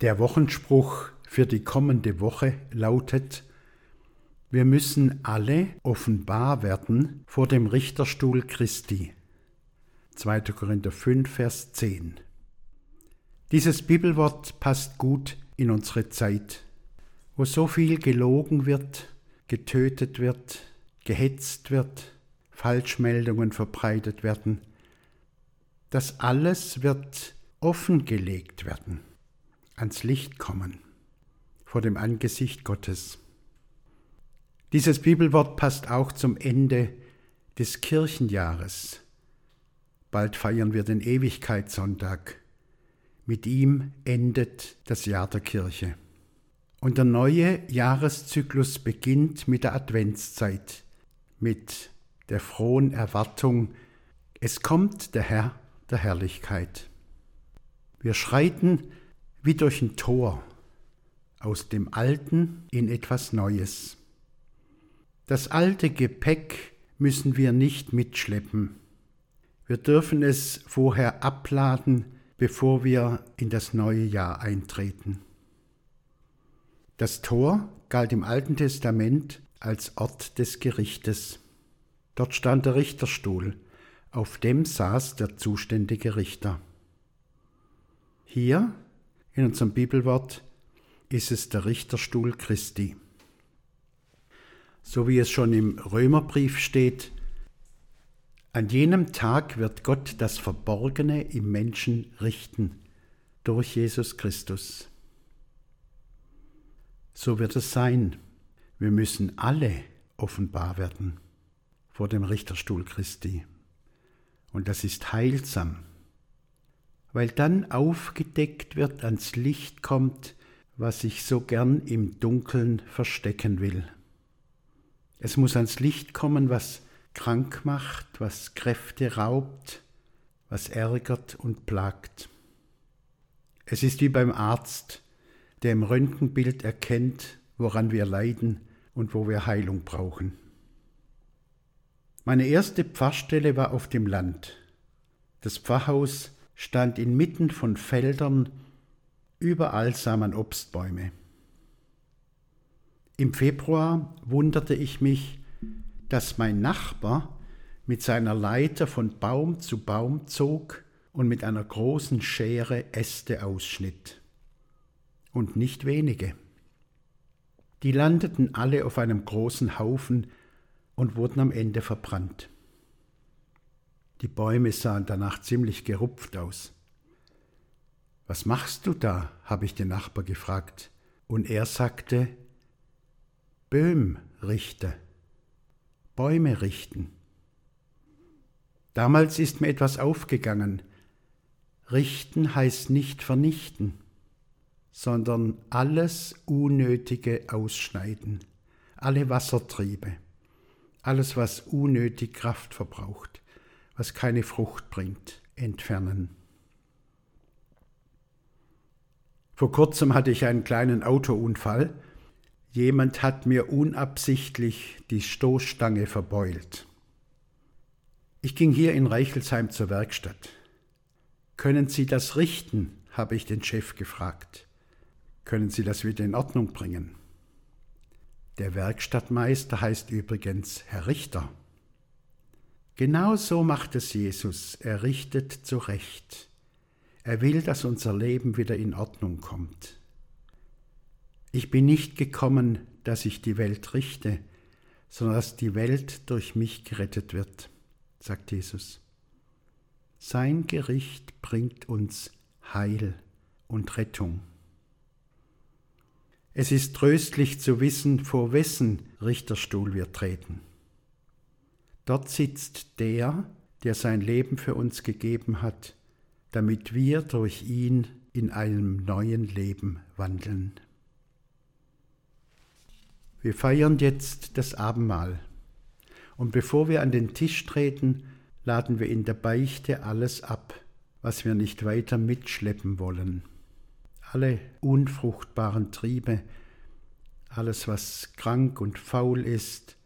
Der Wochenspruch für die kommende Woche lautet, wir müssen alle offenbar werden vor dem Richterstuhl Christi. 2. Korinther 5, Vers 10. Dieses Bibelwort passt gut in unsere Zeit, wo so viel gelogen wird, getötet wird, gehetzt wird, Falschmeldungen verbreitet werden. Das alles wird offengelegt werden ans Licht kommen, vor dem Angesicht Gottes. Dieses Bibelwort passt auch zum Ende des Kirchenjahres. Bald feiern wir den Ewigkeitssonntag. Mit ihm endet das Jahr der Kirche. Und der neue Jahreszyklus beginnt mit der Adventszeit, mit der frohen Erwartung, es kommt der Herr der Herrlichkeit. Wir schreiten wie durch ein Tor aus dem Alten in etwas Neues. Das alte Gepäck müssen wir nicht mitschleppen. Wir dürfen es vorher abladen, bevor wir in das neue Jahr eintreten. Das Tor galt im Alten Testament als Ort des Gerichtes. Dort stand der Richterstuhl, auf dem saß der zuständige Richter. Hier in unserem Bibelwort ist es der Richterstuhl Christi. So wie es schon im Römerbrief steht, an jenem Tag wird Gott das Verborgene im Menschen richten durch Jesus Christus. So wird es sein. Wir müssen alle offenbar werden vor dem Richterstuhl Christi. Und das ist heilsam weil dann aufgedeckt wird, ans Licht kommt, was ich so gern im Dunkeln verstecken will. Es muss ans Licht kommen, was krank macht, was Kräfte raubt, was ärgert und plagt. Es ist wie beim Arzt, der im Röntgenbild erkennt, woran wir leiden und wo wir Heilung brauchen. Meine erste Pfarrstelle war auf dem Land. Das Pfarrhaus stand inmitten von Feldern, überall sah man Obstbäume. Im Februar wunderte ich mich, dass mein Nachbar mit seiner Leiter von Baum zu Baum zog und mit einer großen Schere Äste ausschnitt. Und nicht wenige. Die landeten alle auf einem großen Haufen und wurden am Ende verbrannt. Die Bäume sahen danach ziemlich gerupft aus. Was machst du da? habe ich den Nachbar gefragt, und er sagte, Böhm richte, Bäume richten. Damals ist mir etwas aufgegangen. Richten heißt nicht vernichten, sondern alles Unnötige ausschneiden, alle Wassertriebe, alles, was unnötig Kraft verbraucht was keine Frucht bringt, entfernen. Vor kurzem hatte ich einen kleinen Autounfall. Jemand hat mir unabsichtlich die Stoßstange verbeult. Ich ging hier in Reichelsheim zur Werkstatt. Können Sie das richten? habe ich den Chef gefragt. Können Sie das wieder in Ordnung bringen? Der Werkstattmeister heißt übrigens Herr Richter. Genau so macht es Jesus. Er richtet zurecht. Er will, dass unser Leben wieder in Ordnung kommt. Ich bin nicht gekommen, dass ich die Welt richte, sondern dass die Welt durch mich gerettet wird, sagt Jesus. Sein Gericht bringt uns Heil und Rettung. Es ist tröstlich zu wissen, vor wessen Richterstuhl wir treten. Dort sitzt der, der sein Leben für uns gegeben hat, damit wir durch ihn in einem neuen Leben wandeln. Wir feiern jetzt das Abendmahl. Und bevor wir an den Tisch treten, laden wir in der Beichte alles ab, was wir nicht weiter mitschleppen wollen. Alle unfruchtbaren Triebe, alles, was krank und faul ist,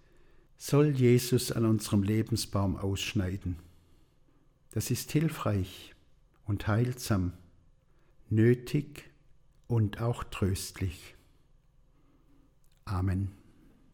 soll Jesus an unserem Lebensbaum ausschneiden. Das ist hilfreich und heilsam, nötig und auch tröstlich. Amen.